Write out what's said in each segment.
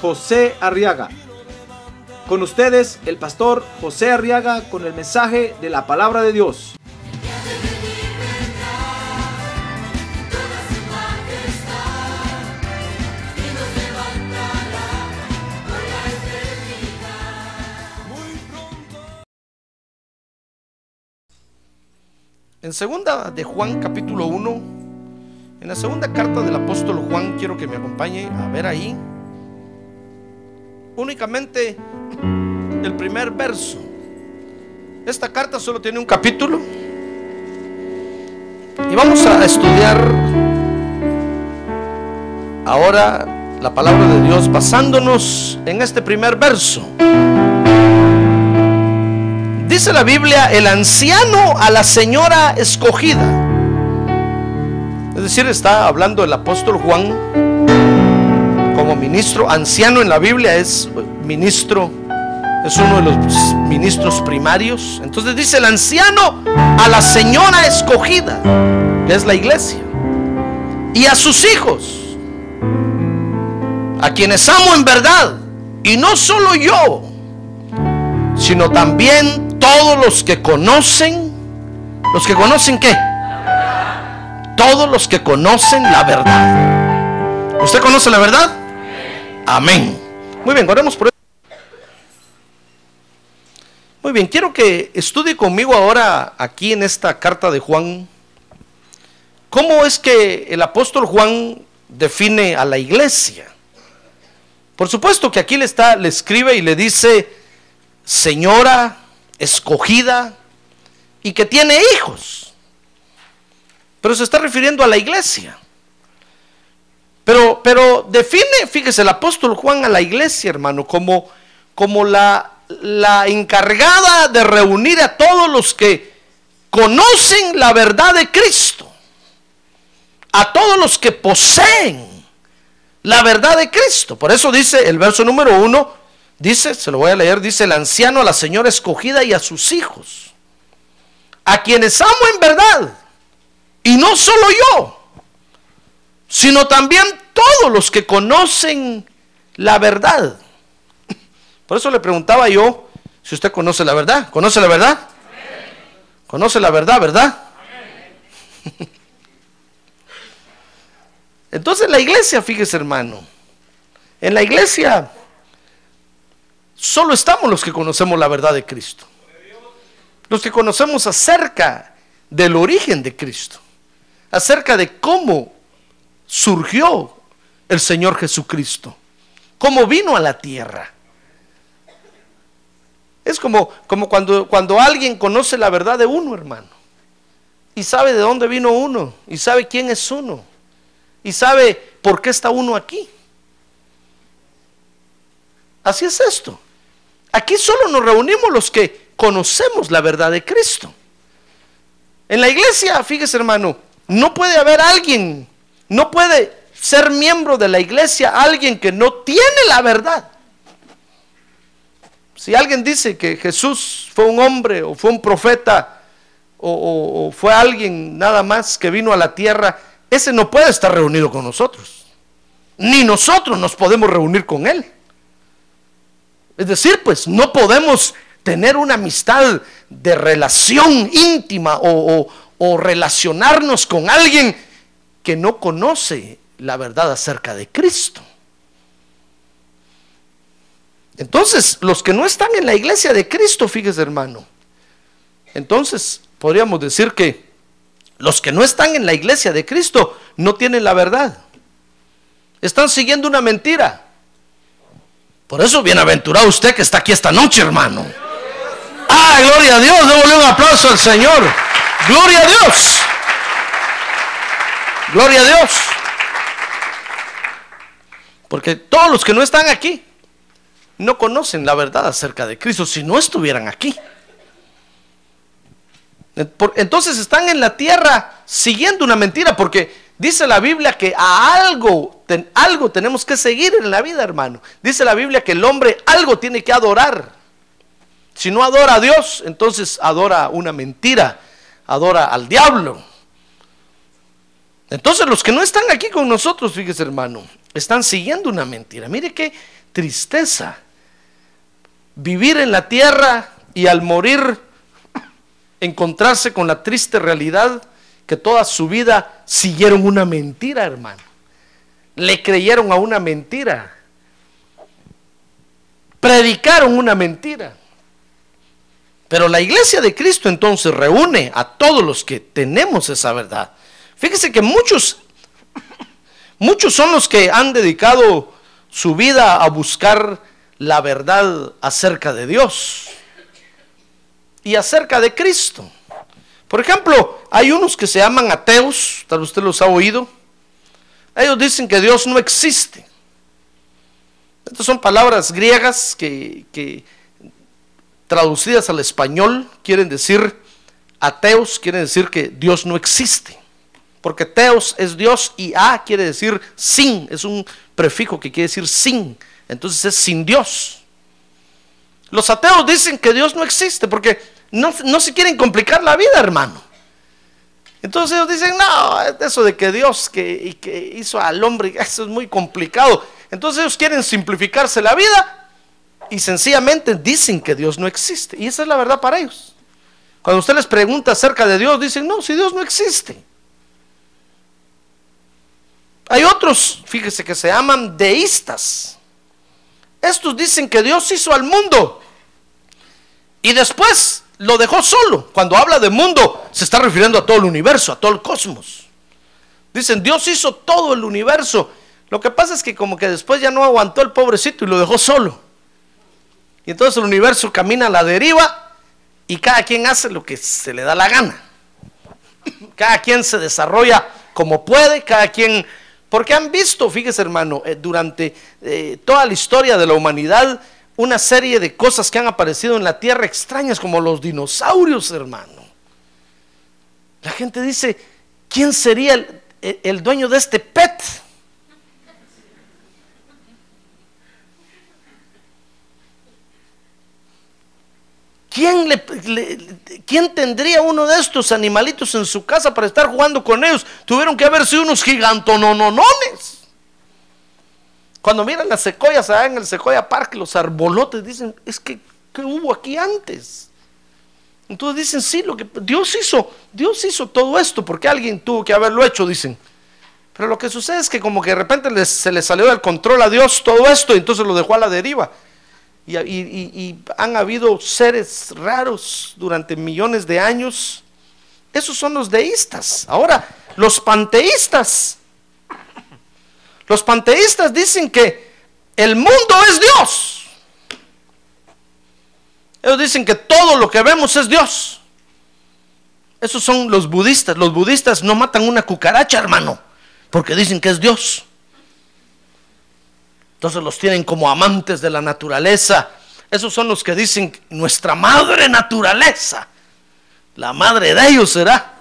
José Arriaga. Con ustedes, el pastor José Arriaga con el mensaje de la palabra de Dios. En segunda de Juan capítulo 1, en la segunda carta del apóstol Juan, quiero que me acompañe a ver ahí únicamente el primer verso. Esta carta solo tiene un capítulo. Y vamos a estudiar ahora la palabra de Dios basándonos en este primer verso. Dice la Biblia, el anciano a la señora escogida. Es decir, está hablando el apóstol Juan como ministro. Anciano en la Biblia es ministro, es uno de los ministros primarios. Entonces dice el anciano a la señora escogida, que es la iglesia, y a sus hijos, a quienes amo en verdad, y no solo yo, sino también todos los que conocen, los que conocen qué? Todos los que conocen la verdad. ¿Usted conoce la verdad? Amén. Muy bien, oremos por. Muy bien, quiero que estudie conmigo ahora aquí en esta carta de Juan. ¿Cómo es que el apóstol Juan define a la iglesia? Por supuesto que aquí le está, le escribe y le dice, señora, escogida y que tiene hijos. Pero se está refiriendo a la iglesia. Pero, pero define, fíjese, el apóstol Juan a la iglesia, hermano, como, como la, la encargada de reunir a todos los que conocen la verdad de Cristo. A todos los que poseen la verdad de Cristo. Por eso dice el verso número uno, Dice, se lo voy a leer, dice el anciano a la señora escogida y a sus hijos, a quienes amo en verdad, y no solo yo, sino también todos los que conocen la verdad. Por eso le preguntaba yo si usted conoce la verdad. ¿Conoce la verdad? ¿Conoce la verdad, verdad? Entonces la iglesia, fíjese hermano, en la iglesia Solo estamos los que conocemos la verdad de Cristo. Los que conocemos acerca del origen de Cristo. Acerca de cómo surgió el Señor Jesucristo. Cómo vino a la tierra. Es como, como cuando, cuando alguien conoce la verdad de uno, hermano. Y sabe de dónde vino uno. Y sabe quién es uno. Y sabe por qué está uno aquí. Así es esto. Aquí solo nos reunimos los que conocemos la verdad de Cristo. En la iglesia, fíjese hermano, no puede haber alguien, no puede ser miembro de la iglesia alguien que no tiene la verdad. Si alguien dice que Jesús fue un hombre o fue un profeta o, fue alguien nada más que vino a la tierra, ese no puede estar reunido con nosotros. Ni nosotros nos podemos reunir con él. Es decir, pues no podemos tener una amistad de relación íntima o, relacionarnos con alguien que no conoce la verdad acerca de Cristo. Entonces, los que no están en la iglesia de Cristo, fíjese hermano, entonces podríamos decir que los que no están en la iglesia de Cristo no tienen la verdad. Están siguiendo una mentira. Por eso, bienaventurado usted que está aquí esta noche, hermano. Ah, gloria a Dios. Démosle un aplauso al Señor. Gloria a Dios. Gloria a Dios. Porque todos los que no están aquí no conocen la verdad acerca de Cristo si no estuvieran aquí. Entonces están en la tierra siguiendo una mentira porque dice la Biblia que a algo, algo tenemos que seguir en la vida, hermano. Dice la Biblia que el hombre algo tiene que adorar. Si no adora a Dios, entonces adora una mentira, adora al diablo. Entonces los que no están aquí con nosotros, fíjese hermano, están siguiendo una mentira. Mire qué tristeza. Vivir en la tierra y al morir encontrarse con la triste realidad que toda su vida siguieron una mentira, hermano. Le creyeron a una mentira. Predicaron una mentira. Pero la iglesia de Cristo entonces reúne a todos los que tenemos esa verdad. Fíjese que muchos, muchos son los que han dedicado su vida a buscar la verdad acerca de Dios y acerca de Cristo. Por ejemplo, hay unos que se llaman ateos, tal vez usted los ha oído. Ellos dicen que Dios no existe. Estas son palabras griegas que, que traducidas al español quieren decir, ateos quieren decir que Dios no existe. Porque teos es Dios y a quiere decir sin, es un prefijo que quiere decir sin. Entonces es sin Dios. Los ateos dicen que Dios no existe porque no, se quieren complicar la vida, hermano. Entonces ellos dicen, no, eso de que Dios que, que hizo al hombre, eso es muy complicado. Entonces ellos quieren simplificarse la vida y sencillamente dicen que Dios no existe. Y esa es la verdad para ellos. Cuando usted les pregunta acerca de Dios, dicen, no, si Dios no existe. Hay otros, fíjese, que se llaman deístas. Estos dicen que Dios hizo al mundo. Y después lo dejó solo. Cuando habla de mundo, se está refiriendo a todo el universo, a todo el cosmos. Dicen, Dios hizo todo el universo. Lo que pasa es que como que después ya no aguantó el pobrecito y lo dejó solo. Y entonces el universo camina a la deriva y cada quien hace lo que se le da la gana. Cada quien se desarrolla como puede, cada quien... Porque han visto, fíjese hermano, eh, durante eh, toda la historia de la humanidad, una serie de cosas que han aparecido en la tierra extrañas como los dinosaurios, hermano. La gente dice, ¿quién sería el, dueño de este ¿Quién, le, ¿Quién, tendría uno de estos animalitos en su casa para estar jugando con ellos? Tuvieron que haber sido unos gigantononones. Cuando miran las secoyas allá en el Secoya Park, los arbolotes, dicen, es que, ¿qué hubo aquí antes? Entonces dicen, sí, lo que Dios hizo, Dios hizo todo esto, porque alguien tuvo que haberlo hecho, dicen. Pero lo que sucede es que como que de repente se le salió del control a Dios todo esto, y entonces lo dejó a la deriva. Y, han habido seres raros durante millones de años. Esos son los deístas. Ahora, los panteístas los panteístas dicen que el mundo es Dios. Ellos dicen que todo lo que vemos es Dios. Esos son los budistas. Los budistas no matan una cucaracha, hermano, porque dicen que es Dios. Entonces los tienen como amantes de la naturaleza. Esos son los que dicen nuestra madre naturaleza. La madre de ellos será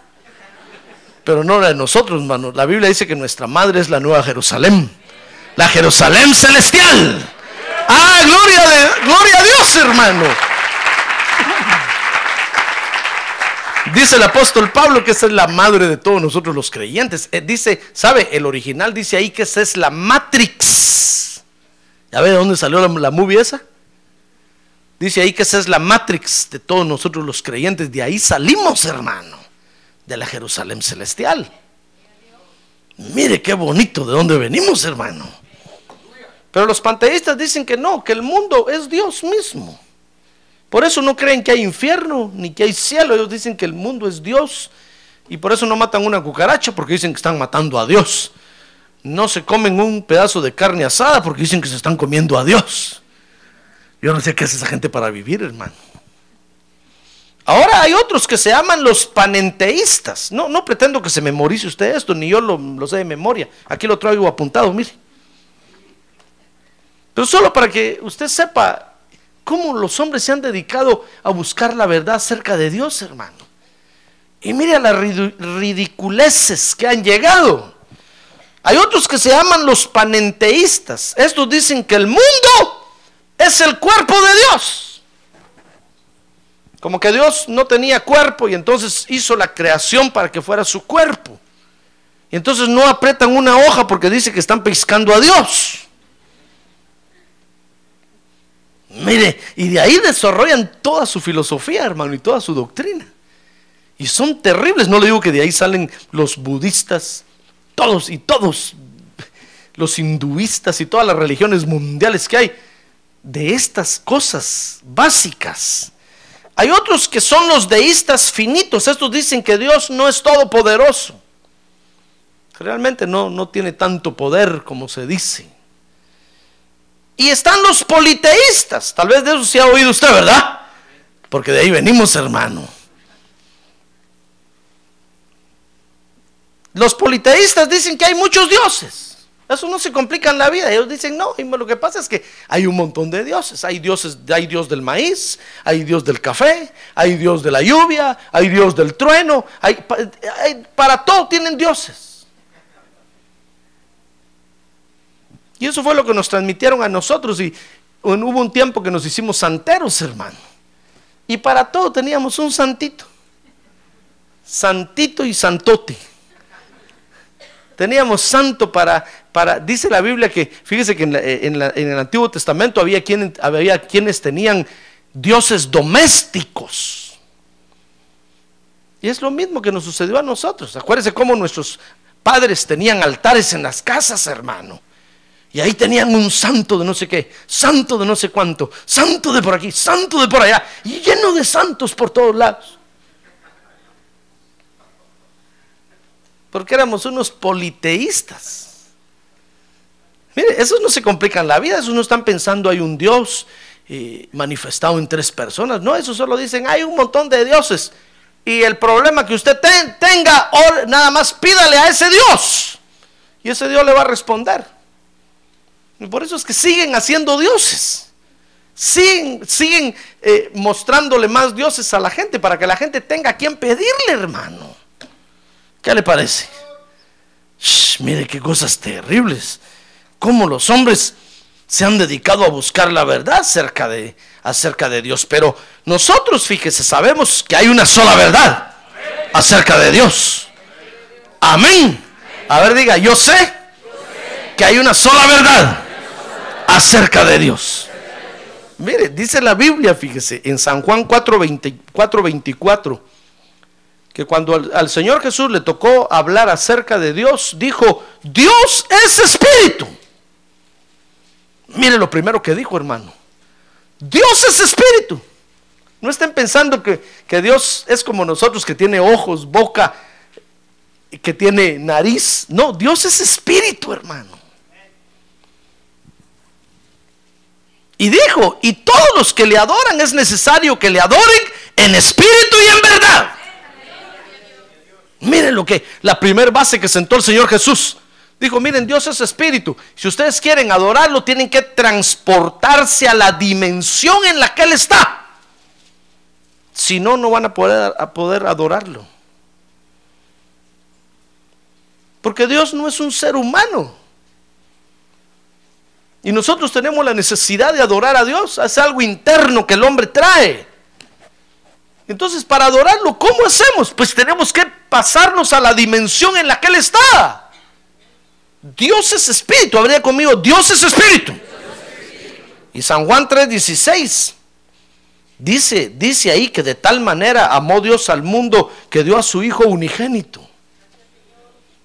pero no la de nosotros, hermano. La Biblia dice que nuestra madre es la nueva Jerusalén, la Jerusalén celestial. Ah, gloria, de, gloria a Dios, hermano. Dice el apóstol Pablo que esa es la madre de todos nosotros los creyentes. Eh, dice, ¿sabe? El original dice ahí que esa es la Matrix. ¿Ya ve de dónde salió la, movie esa? Dice ahí que esa es la Matrix de todos nosotros los creyentes. De ahí salimos, hermano de la Jerusalén celestial. Mire qué bonito de dónde venimos, hermano. Pero los panteístas dicen que no, que el mundo es Dios mismo. Por eso no creen que hay infierno ni que hay cielo. Ellos dicen que el mundo es Dios. Y por eso no matan una cucaracha porque dicen que están matando a Dios. No se comen un pedazo de carne asada porque dicen que se están comiendo a Dios. Yo no sé qué hace esa gente para vivir, hermano. Ahora hay otros que se llaman los panenteístas. No, no pretendo que se memorice usted esto, ni yo lo, sé de memoria. Aquí lo traigo apuntado, mire. Pero solo para que usted sepa cómo los hombres se han dedicado a buscar la verdad acerca de Dios, hermano. Y mire las ridiculeces que han llegado. Hay otros que se llaman los panenteístas. Estos dicen que el mundo es el cuerpo de Dios. Como que Dios no tenía cuerpo y entonces hizo la creación para que fuera su cuerpo. Y entonces no apretan una hoja porque dice que están pescando a Dios. Mire, y de ahí desarrollan toda su filosofía, hermano, y toda su doctrina. Y son terribles. No le digo que de ahí salen los budistas, todos y todos, los hinduistas y todas las religiones mundiales que hay, de estas cosas básicas. Hay otros que son los deístas finitos. Estos dicen que Dios no es todopoderoso. Realmente no, no tiene tanto poder como se dice. Y están los politeístas. Tal vez de eso se ha oído usted, ¿verdad? Porque de ahí venimos, hermano. Los politeístas dicen que hay muchos dioses. Eso no se complica en la vida. Ellos dicen, no, lo que pasa es que hay un montón de dioses. Hay dioses, hay Dios del maíz, hay Dios del café, hay Dios de la lluvia, hay Dios del trueno. Hay, para todo tienen dioses. Y eso fue lo que nos transmitieron a nosotros. Y hubo un tiempo que nos hicimos santeros, hermano. Y para todo teníamos un santito. Santito y santote. Teníamos santo para, para, dice la Biblia que, fíjese que en, el Antiguo Testamento había, había quienes tenían dioses domésticos. Y es lo mismo que nos sucedió a nosotros. Acuérdense cómo nuestros padres tenían altares en las casas, hermano. Y ahí tenían un santo de no sé qué, santo de no sé cuánto, santo de por aquí, santo de por allá, y lleno de santos por todos lados. Porque éramos unos politeístas. Mire, esos no se complican la vida, esos no están pensando hay un Dios eh, manifestado en tres personas. No, esos solo dicen hay un montón de dioses. Y el problema que usted tenga, nada más pídale a ese Dios. Y ese Dios le va a responder. Y por eso es que siguen haciendo dioses. Siguen, siguen eh, mostrándole más dioses a la gente para que la gente tenga a quien pedirle, hermano. ¿Qué le parece? mire qué cosas terribles. Cómo los hombres se han dedicado a buscar la verdad acerca de, acerca de Dios. Pero nosotros, fíjese, sabemos que hay una sola verdad acerca de Dios. Amén. A ver, diga, yo sé que hay una sola verdad acerca de Dios. Mire, dice la Biblia, fíjese, en San Juan 4, 24 que cuando al, Señor Jesús le tocó hablar acerca de Dios, dijo, Dios es espíritu. Mire lo primero que dijo, hermano. Dios es espíritu. No estén pensando que, que Dios es como nosotros, que tiene ojos, boca, que tiene nariz. No, Dios es espíritu, hermano. Y dijo, y todos los que le adoran es necesario que le adoren en espíritu y en verdad. Miren lo que, la primera base que sentó el Señor Jesús. Dijo, miren, Dios es espíritu. Si ustedes quieren adorarlo, tienen que transportarse a la dimensión en la que Él está. Si no, no van a poder, a poder adorarlo. Porque Dios no es un ser humano. Y nosotros tenemos la necesidad de adorar a Dios. Es algo interno que el hombre trae. Entonces, para adorarlo, ¿cómo hacemos? Pues tenemos que pasarnos a la dimensión en la que Él está. Dios es espíritu, habría conmigo, Dios es espíritu. Y San Juan 3:16 dice, dice ahí que de tal manera amó Dios al mundo que dio a su Hijo unigénito.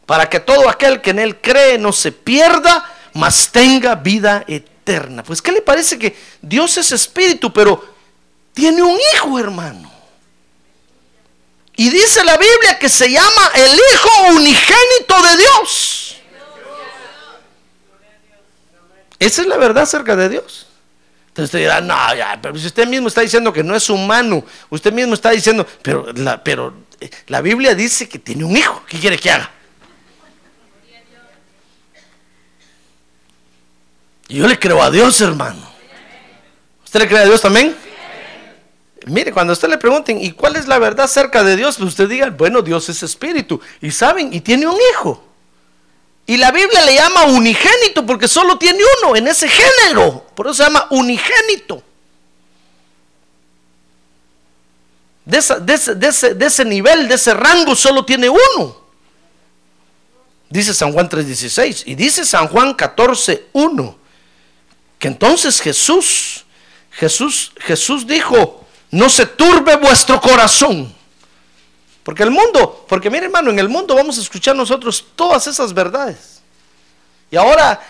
Para que todo aquel que en Él cree no se pierda, mas tenga vida eterna. Pues, ¿qué le parece que Dios es espíritu, pero tiene un hijo, hermano? Y dice la Biblia que se llama el Hijo unigénito de Dios. Esa es la verdad acerca de Dios. Entonces usted dirá, no, ya, pero si usted mismo está diciendo que no es humano, usted mismo está diciendo, pero la, pero eh, la Biblia dice que tiene un hijo, ¿qué quiere que haga? Yo le creo a Dios, hermano. ¿Usted le cree a Dios también? Mire, cuando usted le pregunten, ¿y cuál es la verdad acerca de Dios? Usted diga, bueno, Dios es espíritu. Y saben, y tiene un hijo. Y la Biblia le llama unigénito porque solo tiene uno en ese género. Por eso se llama unigénito. De, ese, de ese nivel, de ese rango, solo tiene uno. Dice San Juan 3:16. Y dice San Juan 14:1. Que entonces Jesús, Jesús, Jesús dijo, no se turbe vuestro corazón. Porque el mundo, porque mire hermano, en el mundo vamos a escuchar nosotros todas esas verdades. Y ahora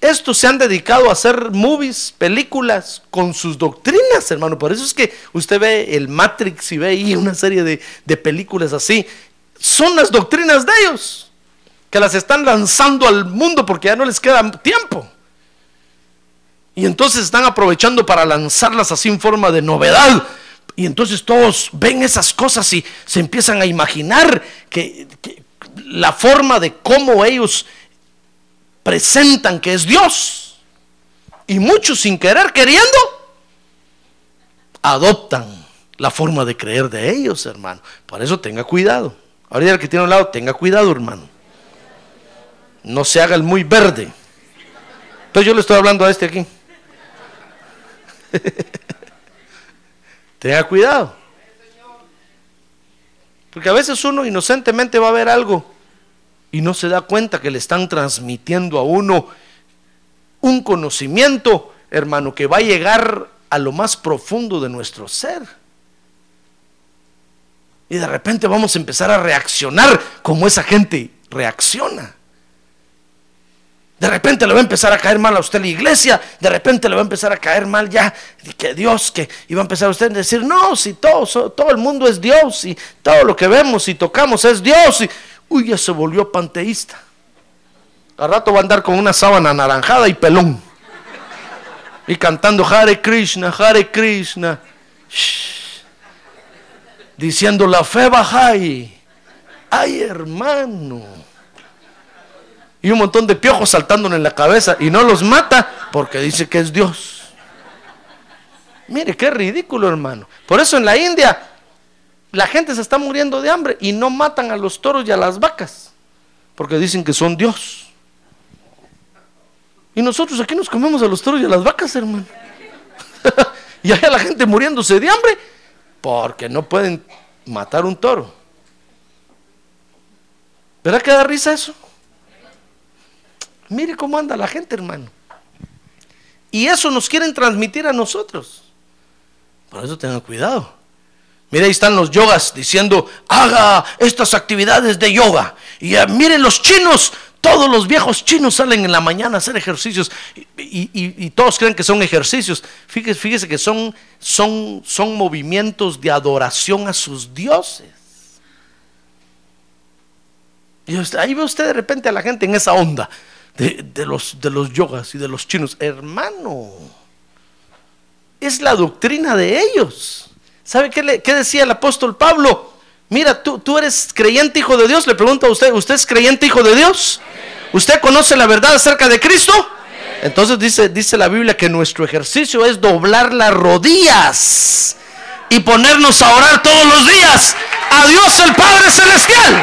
estos se han dedicado a hacer movies, películas con sus doctrinas, hermano. Por eso es que usted ve el Matrix y ve ahí una serie de, de películas así. Son las doctrinas de ellos, que las están lanzando al mundo porque ya no les queda tiempo. Y entonces están aprovechando para lanzarlas así en forma de novedad. Y entonces todos ven esas cosas y se empiezan a imaginar que, la forma de cómo ellos presentan que es Dios. Y muchos sin querer, queriendo, adoptan la forma de creer de ellos, hermano. Por eso tenga cuidado. Ahorita el que tiene a un lado, tenga cuidado, hermano. No se haga el muy verde. Entonces yo le estoy hablando a este aquí. Tenga cuidado. Porque a veces uno inocentemente va a ver algo y no se da cuenta que le están transmitiendo a uno un conocimiento, hermano, que va a llegar a lo más profundo de nuestro ser. Y de repente vamos a empezar a reaccionar como esa gente reacciona. De repente le va a empezar a caer mal a usted la iglesia, de repente le va a empezar a caer mal ya que Dios, que iba a empezar usted a decir, no, si todo, todo el mundo es Dios y todo lo que vemos y tocamos es Dios. Y, uy, ya se volvió panteísta. Al rato va a andar con una sábana anaranjada y pelón. Y cantando Hare Krishna, Hare Krishna. Diciendo la fe bajai. Ay, hermano y un montón de piojos saltándole en la cabeza y no los mata porque dice que es Dios. Mire, qué ridículo, hermano. Por eso en la India la gente se está muriendo de hambre y no matan a los toros y a las vacas porque dicen que son Dios. Y nosotros aquí nos comemos a los toros y a las vacas, hermano. y hay a la gente muriéndose de hambre porque no pueden matar un toro. ¿Verdad que da risa eso? Mire cómo anda la gente, hermano. Y eso nos quieren transmitir a nosotros. Por eso tengan cuidado. Mire, ahí están los yogas diciendo, haga estas actividades de yoga. Y eh, miren los chinos, todos los viejos chinos salen en la mañana a hacer ejercicios y, todos creen que son ejercicios. Fíjese, fíjese que son, son, son movimientos de adoración a sus dioses. Y ahí ve usted de repente a la gente en esa onda de, los, de los yogas y de los chinos. Hermano, es la doctrina de ellos. ¿Sabe qué, le, decía el apóstol Pablo? Mira, tú, tú eres creyente hijo de Dios. Le pregunto a usted, ¿usted es creyente hijo de Dios? ¿Usted conoce la verdad acerca de Cristo? Entonces dice, dice la Biblia que nuestro ejercicio es doblar las rodillas y ponernos a orar todos los días a Dios el Padre Celestial.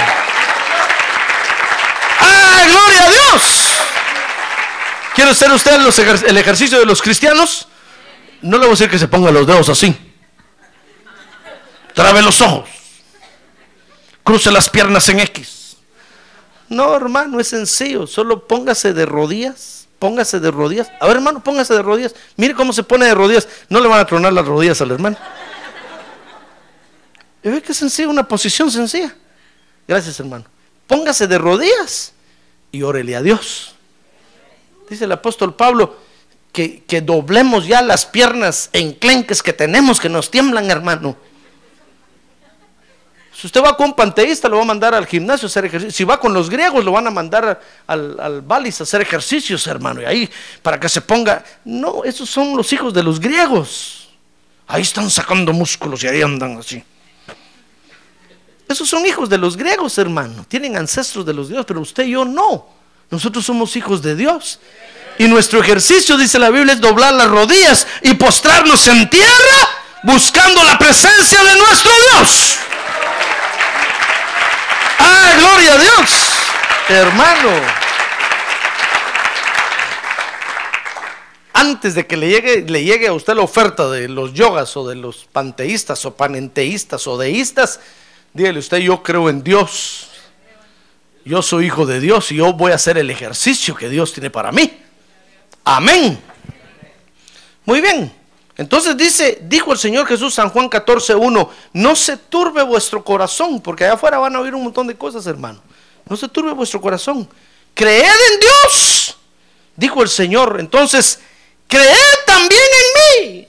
¡Ah, gloria a Dios! ¿Quiere hacer usted el ejercicio de los cristianos? No le voy a decir que se ponga los dedos así. Trabe los ojos. Cruce las piernas en X. No, hermano, es sencillo. Solo póngase de rodillas. Póngase de rodillas. A ver, hermano, póngase de rodillas. Mire cómo se pone de rodillas. No le van a tronar las rodillas al hermano. ¿Y ve que es sencillo? Una posición sencilla. Gracias, hermano. Póngase de rodillas y órele a Dios dice el apóstol Pablo, que, doblemos ya las piernas enclenques que tenemos, que nos tiemblan, hermano. Si usted va con un panteísta, lo va a mandar al gimnasio a hacer ejercicio. Si va con los griegos, lo van a mandar al, al balis a hacer ejercicios, hermano. Y ahí, para que se ponga. No, esos son los hijos de los griegos. Ahí están sacando músculos y ahí andan así. Esos son hijos de los griegos, hermano. Tienen ancestros de los griegos, pero usted y yo no. Nosotros somos hijos de Dios. Y nuestro ejercicio, dice la Biblia, es doblar las rodillas y postrarnos en tierra buscando la presencia de nuestro Dios. ¡Ah, gloria a Dios! Hermano. Antes de que le llegue, le llegue a usted la oferta de los yogas o de los panteístas o panenteístas o deístas, dígale usted, yo creo en Dios. Yo soy hijo de Dios y yo voy a hacer el ejercicio que Dios tiene para mí. Amén. Muy bien. Entonces dice, dijo el Señor Jesús San Juan 14:1, no se turbe vuestro corazón, porque allá afuera van a oír un montón de cosas, hermano. No se turbe vuestro corazón. Creed en Dios, dijo el Señor. Entonces, creed también en mí.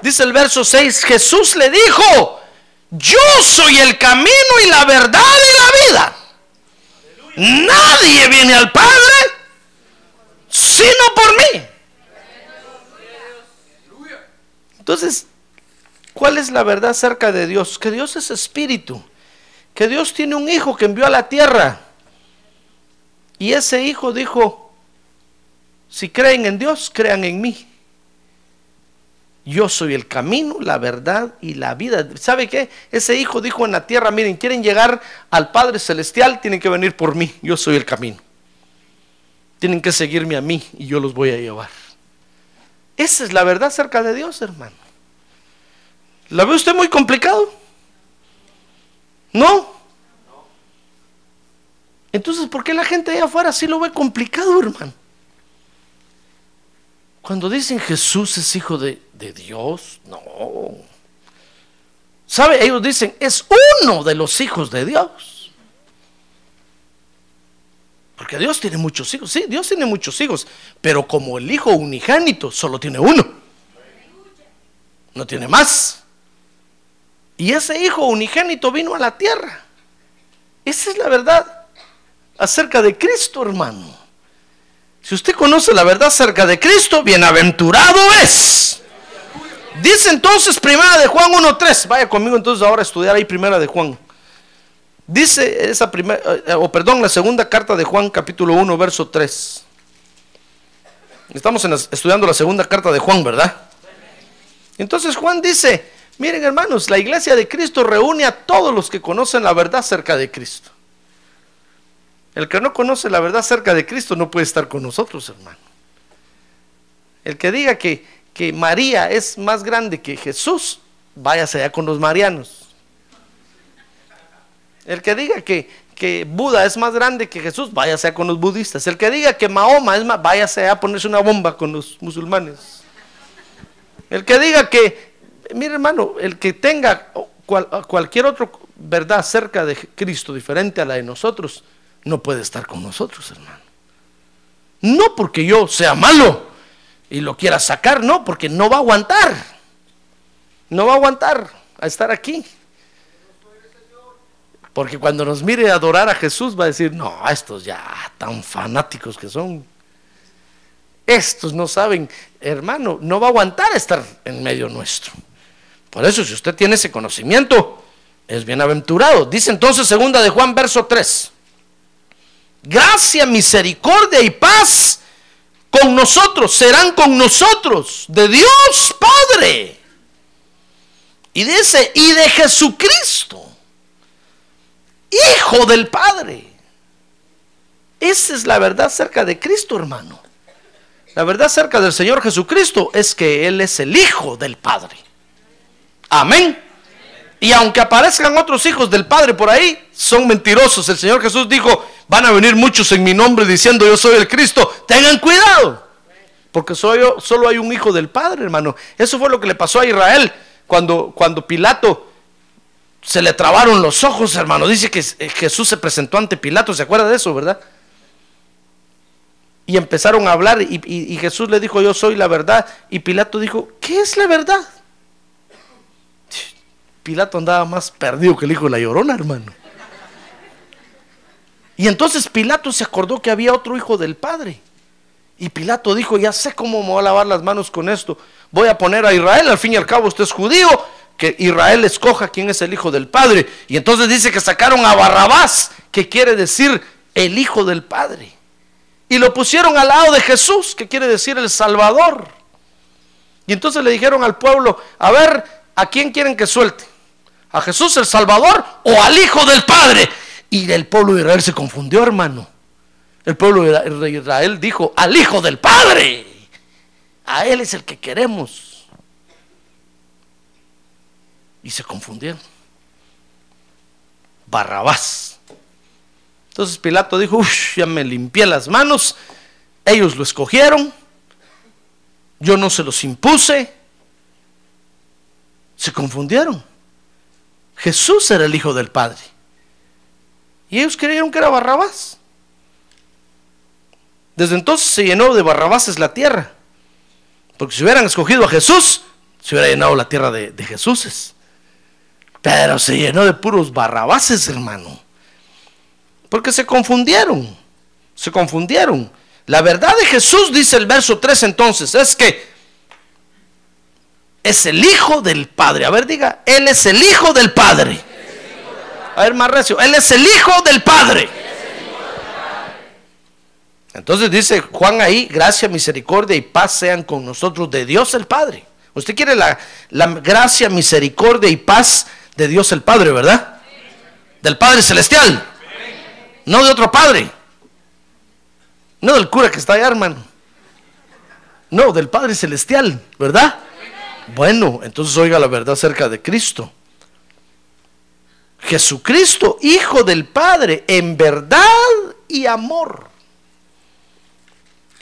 Dice el verso 6, Jesús le dijo, yo soy el camino y la verdad y la vida. Nadie viene al Padre sino por mí. Entonces, ¿cuál es la verdad acerca de Dios? Que Dios es espíritu, que Dios tiene un hijo que envió a la tierra. Y ese hijo dijo, si creen en Dios, crean en mí. Yo soy el camino, la verdad y la vida. ¿Sabe qué? Ese hijo dijo en la tierra, miren, quieren llegar al Padre Celestial, tienen que venir por mí. Yo soy el camino. Tienen que seguirme a mí y yo los voy a llevar. Esa es la verdad acerca de Dios, hermano. ¿La ve usted muy complicado? ¿No? Entonces, ¿por qué la gente allá afuera sí lo ve complicado, hermano? Cuando dicen Jesús es hijo de, de Dios, no. ¿Sabe? Ellos dicen, es uno de los hijos de Dios. Porque Dios tiene muchos hijos. Sí, Dios tiene muchos hijos. Pero como el hijo unigénito solo tiene uno. No tiene más. Y ese hijo unigénito vino a la tierra. Esa es la verdad acerca de Cristo, hermano. Si usted conoce la verdad acerca de Cristo, bienaventurado es. Dice entonces Primera de Juan 1.3. Vaya conmigo entonces ahora a estudiar ahí Primera de Juan. Dice esa primera, eh, o perdón, la segunda carta de Juan capítulo 1, verso 3. Estamos estudiando la segunda carta de Juan, ¿verdad? Entonces Juan dice, miren hermanos, la iglesia de Cristo reúne a todos los que conocen la verdad acerca de Cristo. El que no conoce la verdad acerca de Cristo no puede estar con nosotros, hermano. El que diga que, que María es más grande que Jesús, váyase allá con los marianos. El que diga que, que Buda es más grande que Jesús, váyase con los budistas. El que diga que Mahoma es más, váyase a ponerse una bomba con los musulmanes. El que diga que, mire hermano, el que tenga cualquier otra verdad acerca de Cristo diferente a la de nosotros, no puede estar con nosotros, hermano. No porque yo sea malo y lo quiera sacar, no, porque no va a aguantar. No va a aguantar a estar aquí. Porque cuando nos mire adorar a Jesús va a decir, no, estos ya tan fanáticos que son. Estos no saben, hermano, no va a aguantar estar en medio nuestro. Por eso, si usted tiene ese conocimiento, es bienaventurado. Dice entonces segunda de Juan, verso 3. Gracia, misericordia y paz con nosotros, serán con nosotros, de Dios Padre. Y dice, y de Jesucristo hijo del Padre. Esa es la verdad acerca de Cristo, hermano. La verdad acerca del Señor Jesucristo es que Él es el Hijo del Padre. Amén. Y aunque aparezcan otros hijos del Padre por ahí, son mentirosos. El Señor Jesús dijo, van a venir muchos en mi nombre diciendo yo soy el Cristo. Tengan cuidado. Porque solo hay un hijo del Padre, hermano. Eso fue lo que le pasó a Israel cuando, cuando Pilato se le trabaron los ojos, hermano. Dice que eh, Jesús se presentó ante Pilato, ¿se acuerda de eso, verdad? Y empezaron a hablar y, Jesús le dijo, yo soy la verdad. Y Pilato dijo, ¿qué es la verdad? Pilato andaba más perdido que el hijo de la llorona, hermano. Y entonces Pilato se acordó que había otro hijo del Padre. Y Pilato dijo, ya sé cómo me voy a lavar las manos con esto. Voy a poner a Israel, al fin y al cabo usted es judío, que Israel escoja quién es el hijo del Padre. Y entonces dice que sacaron a Barrabás, que quiere decir el hijo del Padre. y lo pusieron al lado de Jesús, que quiere decir el Salvador. Y entonces le dijeron al pueblo, a ver, ¿a quién quieren que suelte? ¿A Jesús el Salvador o al Hijo del Padre? Y el pueblo de Israel se confundió, hermano. El pueblo de Israel dijo, al Hijo del Padre. A Él es el que queremos. Y se confundieron. Barrabás. Entonces Pilato dijo, Uf, ya me limpié las manos. Ellos lo escogieron. Yo no se los impuse. Se confundieron. Jesús era el Hijo del Padre. Y ellos creyeron que era Barrabás. Desde entonces se llenó de Barrabases la tierra. Porque si hubieran escogido a Jesús, se hubiera llenado la tierra de, de Jesús. Pero se llenó de puros Barrabases, hermano. Porque se confundieron. Se confundieron. La verdad de Jesús, dice el verso 3 entonces, es que es el Hijo del Padre. A ver, diga, Él es el Hijo del Padre. A ver, más recio, Él es el Hijo del Padre. Entonces dice Juan ahí, gracia, misericordia y paz sean con nosotros de Dios el Padre. Usted quiere la, la gracia, misericordia y paz de Dios el Padre, ¿verdad? Del Padre Celestial. No de otro Padre. No del cura que está allá, hermano. No, del Padre Celestial, ¿verdad? Bueno, entonces oiga la verdad acerca de Cristo. Jesucristo, Hijo del Padre, en verdad y amor.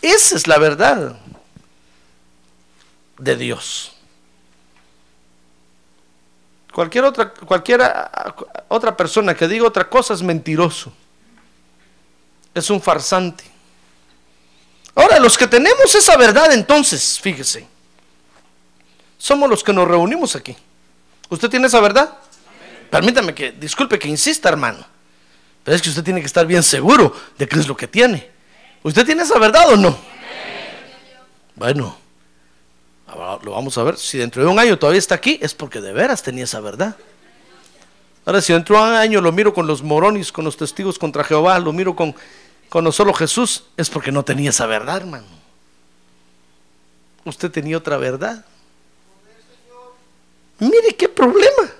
Esa es la verdad de Dios. Cualquier otra, cualquiera, otra persona que diga otra cosa es mentiroso. Es un farsante. Ahora, los que tenemos esa verdad, entonces, fíjese, somos los que nos reunimos aquí. ¿Usted tiene esa verdad? Permítame que, disculpe que insista, hermano. Pero es que usted tiene que estar bien seguro de qué es lo que tiene. ¿Usted tiene esa verdad o no? Bueno, lo vamos a ver. Si dentro de un año todavía está aquí, es porque de veras tenía esa verdad. Ahora, si dentro de un año lo miro con los moronis, con los testigos contra Jehová, lo miro con, con solo Jesús, es porque no tenía esa verdad, hermano. Usted tenía otra verdad. Mire qué problema.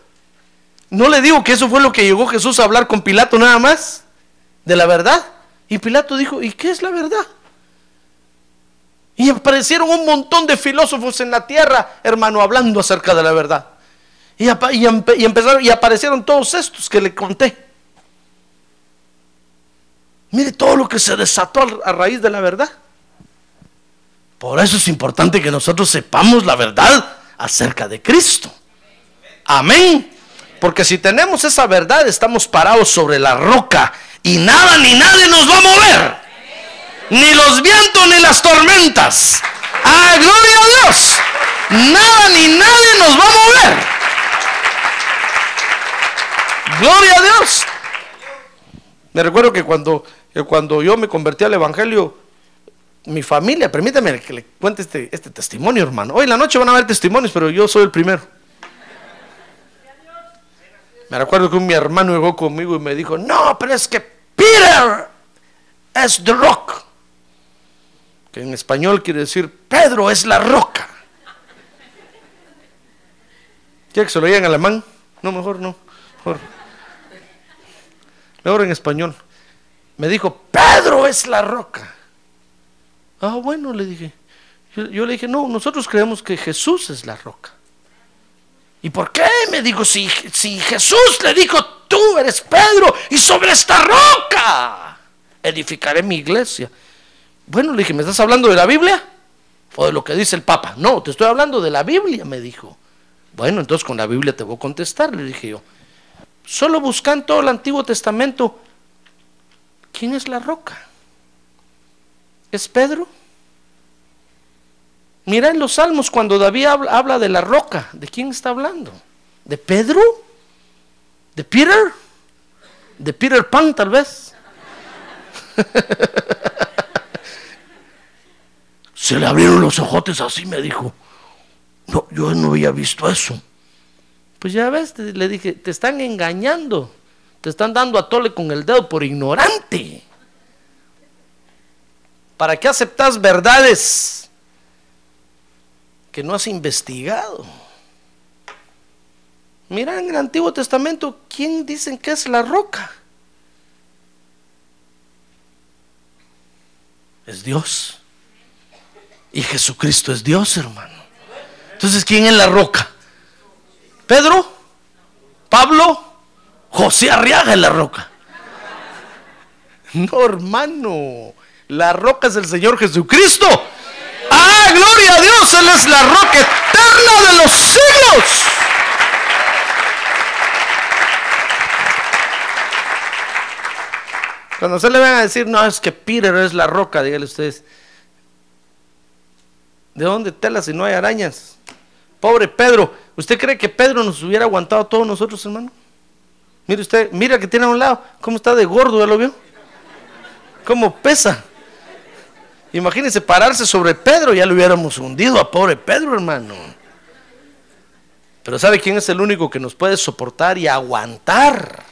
No le digo que eso fue lo que llegó Jesús a hablar con Pilato nada más, de la verdad. Y Pilato dijo, ¿y qué es la verdad? Y aparecieron un montón de filósofos en la tierra, hermano, hablando acerca de la verdad. Y, empezaron, y aparecieron todos estos que le conté. Mire todo lo que se desató a raíz de la verdad. Por eso es importante que nosotros sepamos la verdad acerca de Cristo. Amén. Porque si tenemos esa verdad, estamos parados sobre la roca y nada ni nadie nos va a mover. Ni los vientos ni las tormentas. ¡Ah, gloria a Dios! Nada ni nadie nos va a mover. Gloria a Dios. Me recuerdo que cuando, cuando yo me convertí al Evangelio, mi familia, permítame que le cuente este, este testimonio, hermano. Hoy en la noche van a ver testimonios, pero yo soy el primero. Me recuerdo que mi hermano llegó conmigo y me dijo, no, pero es que Peter es the rock. Que en español quiere decir, Pedro es la roca. ¿Quiere que se lo diga en alemán? No, mejor no. Mejor, mejor en español. Me dijo, Pedro es la roca. Ah, bueno, le dije. yo le dije, no, nosotros creemos que Jesús es la roca. ¿Y por qué? Me dijo, si, si Jesús le dijo, tú eres Pedro y sobre esta roca edificaré mi iglesia. Bueno, le dije, ¿me estás hablando de la Biblia? ¿O de lo que dice el Papa? No, te estoy hablando de la Biblia, me dijo. Bueno, entonces con la Biblia te voy a contestar, le dije yo. Solo busca en todo el Antiguo Testamento quién es la roca. ¿Es Pedro? Mira en los salmos cuando David habla, de la roca, ¿de quién está hablando? ¿De Pedro? ¿De Peter? ¿De Peter Pan tal vez? Se le abrieron los ojotes así, me dijo. No, yo no había visto eso. Pues ya ves, le dije, te están engañando. Te están dando a tole con el dedo por ignorante. ¿Para qué aceptas verdades que no has investigado? Mira en el Antiguo Testamento, ¿quién dicen que es la roca? Es Dios. Y Jesucristo es Dios, hermano. Entonces, ¿quién es la roca? Pedro, Pablo, José Arriaga es la roca. No, hermano. La roca es el Señor Jesucristo. ¡Ah, gloria a Dios! Él es la roca eterna de los siglos. Cuando se le van a decir, no, es que Peter es la roca, díganle ustedes. ¿De dónde tela si no hay arañas? Pobre Pedro, ¿usted cree que Pedro nos hubiera aguantado a todos nosotros, hermano? Mire usted, mira que tiene a un lado, cómo está de gordo, ¿ya lo vio? ¿Cómo pesa? Imagínense pararse sobre Pedro, ya lo hubiéramos hundido a pobre Pedro, hermano. Pero ¿sabe quién es el único que nos puede soportar y aguantar?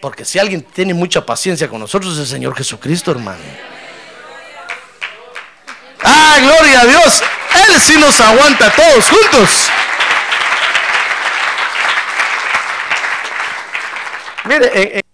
Porque si alguien tiene mucha paciencia con nosotros es el Señor Jesucristo, hermano. Ah, gloria a Dios. Él sí nos aguanta a todos juntos. Mire, en,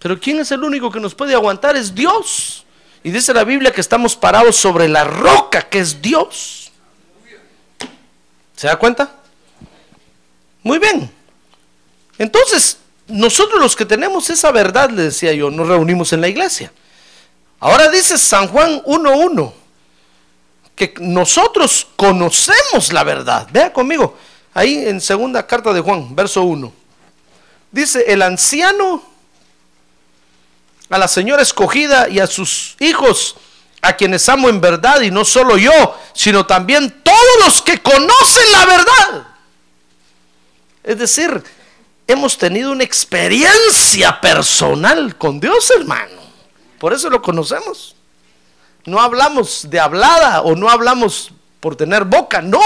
Pero ¿quién es el único que nos puede aguantar? Es Dios. Y dice la Biblia que estamos parados sobre la roca que es Dios. ¿Se da cuenta? Muy bien. Entonces, nosotros los que tenemos esa verdad, le decía yo, nos reunimos en la iglesia. Ahora dice San Juan 1.1 que nosotros conocemos la verdad. Vea conmigo, ahí en segunda carta de Juan, verso 1. Dice, el anciano a la señora escogida y a sus hijos, a quienes amo en verdad, y no solo yo, sino también todos los que conocen la verdad. Es decir, hemos tenido una experiencia personal con Dios, hermano. Por eso lo conocemos. No hablamos de hablada o no hablamos por tener boca, no,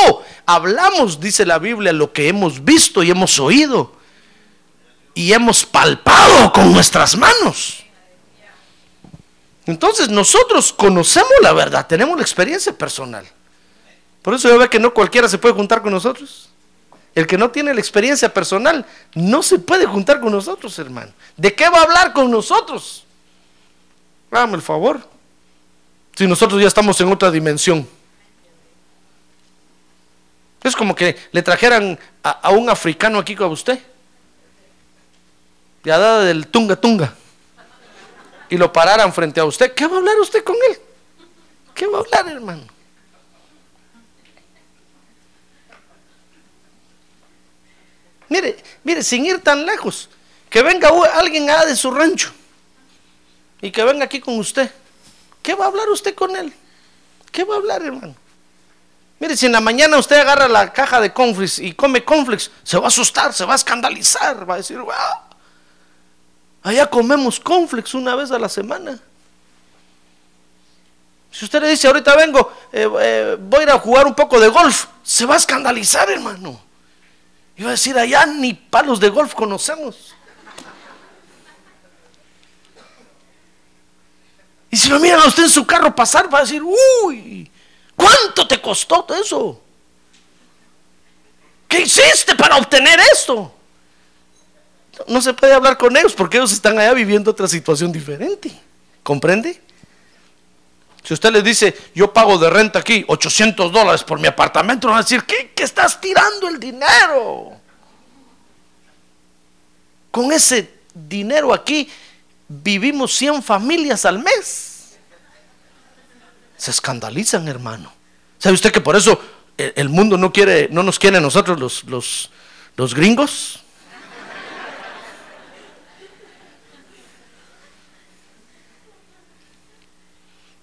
hablamos, dice la Biblia, lo que hemos visto y hemos oído y hemos palpado con nuestras manos. Entonces nosotros conocemos la verdad, tenemos la experiencia personal. Por eso yo veo que no cualquiera se puede juntar con nosotros. El que no tiene la experiencia personal no se puede juntar con nosotros, hermano. ¿De qué va a hablar con nosotros? Hágame el favor. Si nosotros ya estamos en otra dimensión. Es como que le trajeran a, un africano aquí con usted. Ya dada del tunga tunga y lo pararan frente a usted, ¿qué va a hablar usted con él? ¿Qué va a hablar, hermano? Mire, mire, sin ir tan lejos, que venga alguien de su rancho y que venga aquí con usted. ¿Qué va a hablar usted con él? ¿Qué va a hablar, hermano? Mire, si en la mañana usted agarra la caja de conflicts y come conflicts, se va a asustar, se va a escandalizar, va a decir, wow, Allá comemos conflex una vez a la semana. Si usted le dice, ahorita vengo, eh, eh, voy a ir a jugar un poco de golf, se va a escandalizar, hermano. Y va a decir, allá ni palos de golf conocemos. Y si lo miran a usted en su carro pasar, va a decir, uy, ¿cuánto te costó eso? ¿Qué hiciste para obtener esto? No se puede hablar con ellos porque ellos están allá viviendo otra situación diferente. ¿Comprende? Si usted les dice, yo pago de renta aquí 800 dólares por mi apartamento, van a decir, ¿qué, ¿qué estás tirando el dinero? Con ese dinero aquí vivimos 100 familias al mes. Se escandalizan, hermano. ¿Sabe usted que por eso el mundo no quiere, no nos quiere a nosotros los, los, los gringos?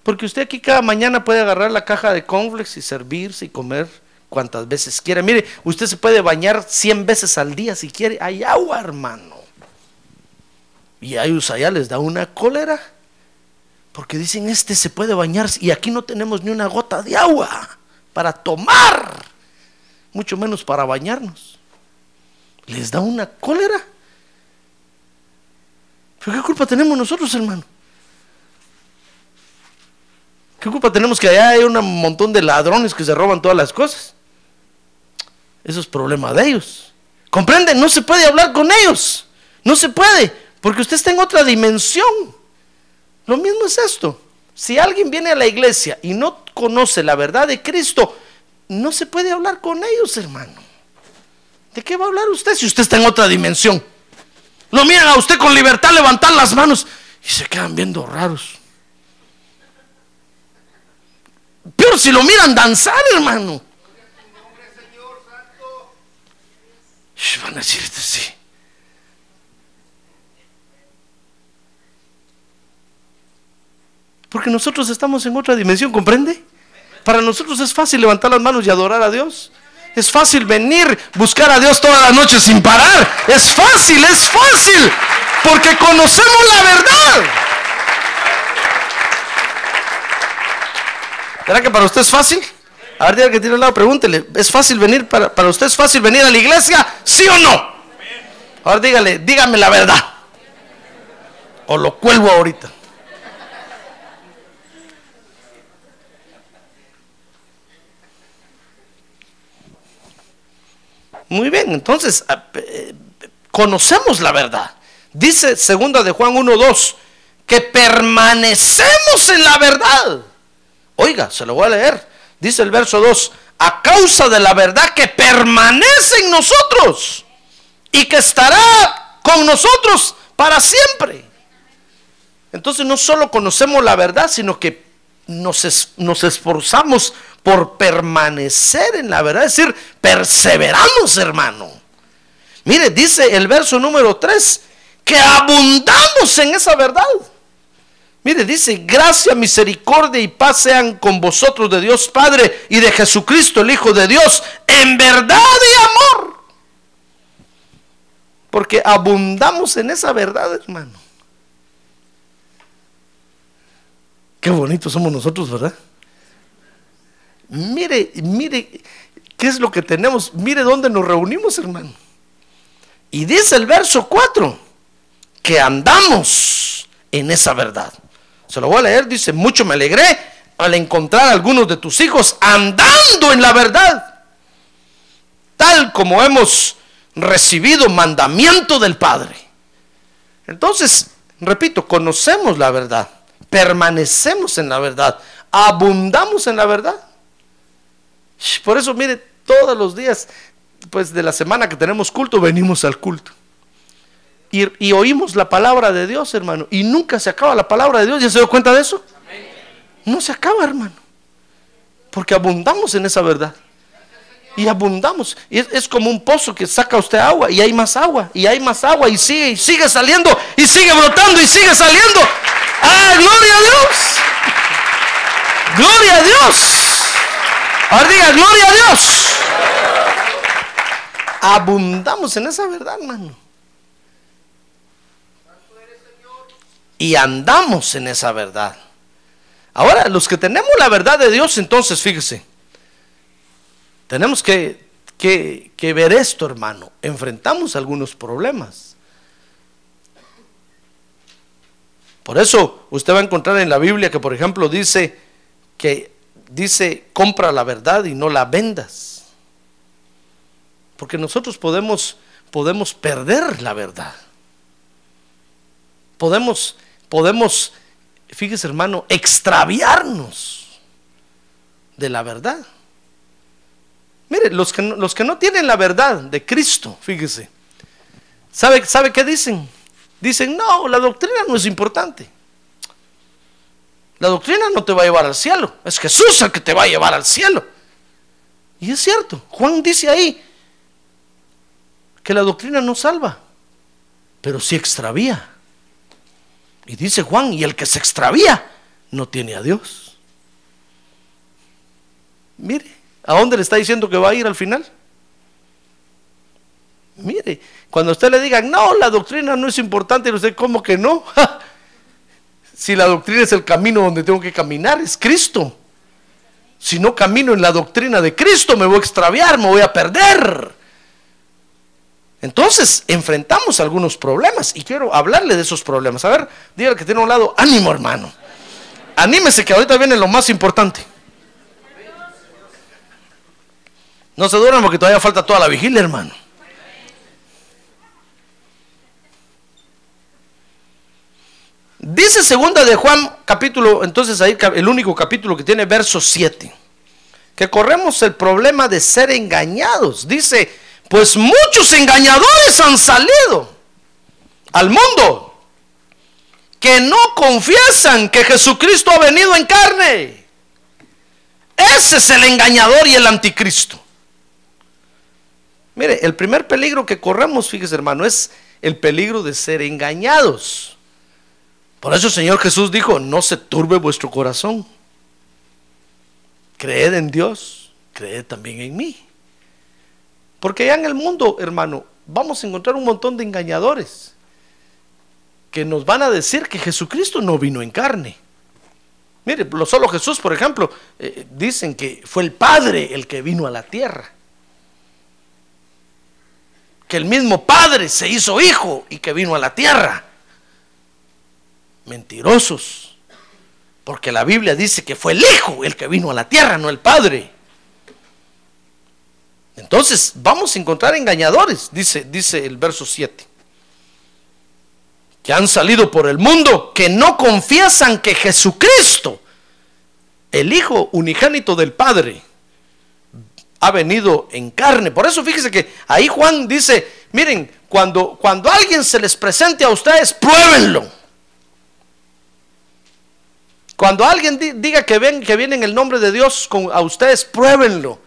Porque usted aquí cada mañana puede agarrar la caja de conflex y servirse y comer cuantas veces quiera. Mire, usted se puede bañar 100 veces al día si quiere. Hay agua, hermano. Y hay allá les da una cólera. Porque dicen, este se puede bañar y aquí no tenemos ni una gota de agua para tomar, mucho menos para bañarnos. Les da una cólera. ¿Pero qué culpa tenemos nosotros, hermano? ¿Qué culpa tenemos que allá hay un montón de ladrones que se roban todas las cosas? Eso es problema de ellos. ¿Comprenden? No se puede hablar con ellos. No se puede, porque usted está en otra dimensión. Lo mismo es esto. Si alguien viene a la iglesia y no conoce la verdad de Cristo, no se puede hablar con ellos, hermano. ¿De qué va a hablar usted si usted está en otra dimensión? Lo miran a usted con libertad levantar las manos y se quedan viendo raros. Pero si lo miran danzar, hermano. Van a decir, sí. Porque nosotros estamos en otra dimensión, ¿comprende? Para nosotros es fácil levantar las manos y adorar a Dios. Es fácil venir, buscar a Dios toda la noche sin parar. Es fácil, es fácil. Porque conocemos la verdad. ¿Será que para usted es fácil? A ver, que tiene al lado, pregúntele. ¿Es fácil venir para, para usted? ¿Es fácil venir a la iglesia? ¿Sí o no? Ahora dígale, dígame la verdad. O lo cuelgo ahorita. Muy bien, entonces eh, conocemos la verdad. Dice segunda de Juan 1:2 que permanecemos en la verdad. Oiga, se lo voy a leer. Dice el verso 2, a causa de la verdad que permanece en nosotros y que estará con nosotros para siempre. Entonces no solo conocemos la verdad, sino que nos, nos esforzamos por permanecer en la verdad, es decir, perseveramos, hermano. Mire, dice el verso número 3, que abundamos en esa verdad. Mire, dice, gracia, misericordia y paz sean con vosotros de Dios Padre y de Jesucristo, el Hijo de Dios, en verdad y amor. Porque abundamos en esa verdad, hermano. Qué bonitos somos nosotros, ¿verdad? Mire, mire, ¿qué es lo que tenemos? Mire dónde nos reunimos, hermano. Y dice el verso 4, que andamos en esa verdad. Se lo voy a leer, dice, mucho me alegré al encontrar a algunos de tus hijos andando en la verdad, tal como hemos recibido mandamiento del Padre. Entonces, repito, conocemos la verdad, permanecemos en la verdad, abundamos en la verdad. Por eso, mire, todos los días, pues de la semana que tenemos culto, venimos al culto. Y, oímos la palabra de Dios, hermano. Y nunca se acaba la palabra de Dios. ¿Ya se dio cuenta de eso? No se acaba, hermano. Porque abundamos en esa verdad. Y abundamos. Es, es, como un pozo que saca usted agua y hay más agua y hay más agua y sigue y sigue saliendo y sigue brotando y sigue saliendo. ¡Ah, gloria a Dios! ¡Gloria a Dios! Ahora diga, gloria a Dios. Abundamos en esa verdad, hermano. Y andamos en esa verdad. Ahora, los que tenemos la verdad de Dios, entonces, fíjese, tenemos que, que, ver esto, hermano. Enfrentamos algunos problemas. Por eso usted va a encontrar en la Biblia que, por ejemplo, dice que dice, compra la verdad y no la vendas. Porque nosotros podemos, podemos perder la verdad. Podemos, podemos, fíjese hermano, extraviarnos de la verdad. Mire, los que, no, los que no tienen la verdad de Cristo, fíjese, ¿sabe, ¿sabe qué dicen? Dicen, no, la doctrina no es importante. La doctrina no te va a llevar al cielo, es Jesús el que te va a llevar al cielo. Y es cierto, Juan dice ahí que la doctrina no salva, pero sí extravía. Y dice Juan, y el que se extravía no tiene a Dios. Mire, ¿a dónde le está diciendo que va a ir al final? Mire, cuando usted le diga, no, la doctrina no es importante, y usted, ¿cómo que no? si la doctrina es el camino donde tengo que caminar, es Cristo. Si no camino en la doctrina de Cristo, me voy a extraviar, me voy a perder. Entonces, enfrentamos algunos problemas y quiero hablarle de esos problemas. A ver, dígale que tiene un lado, ánimo hermano. Anímese que ahorita viene lo más importante. No se duerman porque todavía falta toda la vigilia, hermano. Dice segunda de Juan, capítulo, entonces ahí el único capítulo que tiene verso 7, que corremos el problema de ser engañados. Dice, pues muchos engañadores han salido al mundo que no confiesan que Jesucristo ha venido en carne. Ese es el engañador y el anticristo. Mire, el primer peligro que corremos, fíjese hermano, es el peligro de ser engañados. Por eso el Señor Jesús dijo, no se turbe vuestro corazón. Creed en Dios, creed también en mí. Porque ya en el mundo, hermano, vamos a encontrar un montón de engañadores que nos van a decir que Jesucristo no vino en carne. Mire, lo solo Jesús, por ejemplo, eh, dicen que fue el Padre el que vino a la tierra. Que el mismo Padre se hizo hijo y que vino a la tierra mentirosos. Porque la Biblia dice que fue el Hijo el que vino a la tierra, no el Padre. Entonces vamos a encontrar engañadores, dice, dice el verso 7. Que han salido por el mundo, que no confiesan que Jesucristo, el Hijo unigénito del Padre, ha venido en carne. Por eso fíjese que ahí Juan dice, miren, cuando, cuando alguien se les presente a ustedes, pruébenlo. Cuando alguien diga que, ven, que viene en el nombre de Dios a ustedes, pruébenlo.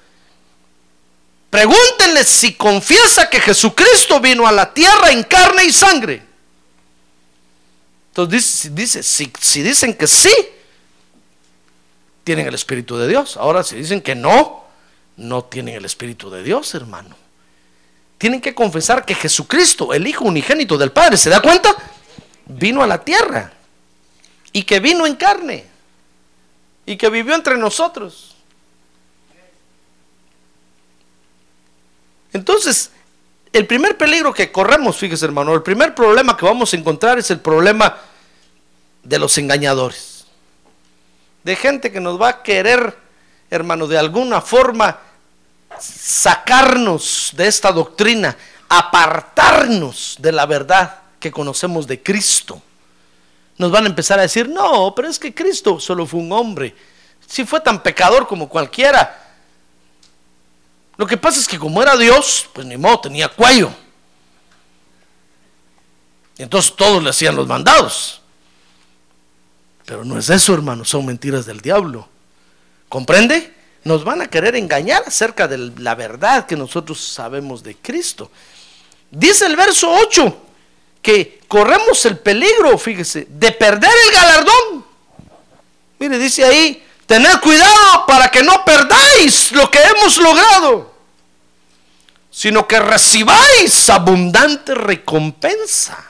Pregúntenle si confiesa que Jesucristo vino a la tierra en carne y sangre. Entonces dice, si, si dicen que sí, tienen el Espíritu de Dios. Ahora si dicen que no, no tienen el Espíritu de Dios, hermano. Tienen que confesar que Jesucristo, el Hijo unigénito del Padre, ¿se da cuenta? Vino a la tierra y que vino en carne y que vivió entre nosotros. Entonces, el primer peligro que corremos, fíjese hermano, el primer problema que vamos a encontrar es el problema de los engañadores. De gente que nos va a querer, hermano, de alguna forma sacarnos de esta doctrina, apartarnos de la verdad que conocemos de Cristo nos van a empezar a decir, no, pero es que Cristo solo fue un hombre. Si fue tan pecador como cualquiera. Lo que pasa es que como era Dios, pues ni modo, tenía cuello. Entonces todos le hacían los mandados. Pero no es eso, hermano, son mentiras del diablo. ¿Comprende? Nos van a querer engañar acerca de la verdad que nosotros sabemos de Cristo. Dice el verso 8 que corremos el peligro, fíjese, de perder el galardón. Mire, dice ahí, tened cuidado para que no perdáis lo que hemos logrado, sino que recibáis abundante recompensa.